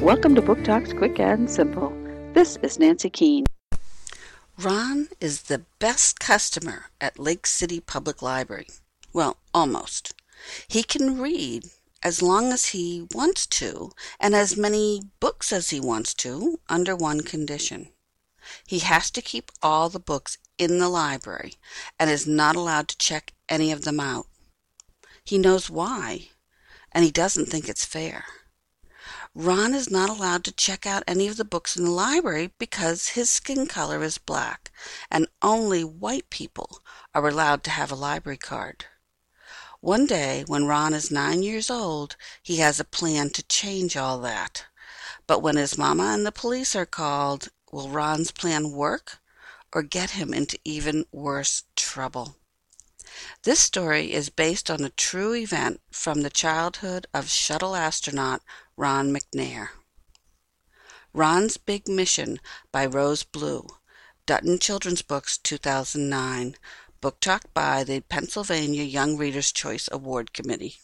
Welcome to Book Talks Quick and Simple. This is Nancy Keene. Ron is the best customer at Lake City Public Library. Well, almost. He can read as long as he wants to and as many books as he wants to under one condition. He has to keep all the books in the library and is not allowed to check any of them out. He knows why, and he doesn't think it's fair. Ron is not allowed to check out any of the books in the library because his skin color is black, and only white people are allowed to have a library card. One day, when Ron is nine years old, he has a plan to change all that. But when his mama and the police are called, will Ron's plan work or get him into even worse trouble? This story is based on a true event from the childhood of shuttle astronaut Ron McNair. Ron's Big Mission by Rose Blue, Dutton Children's Books 2009, book talk by the Pennsylvania Young Readers' Choice Award Committee.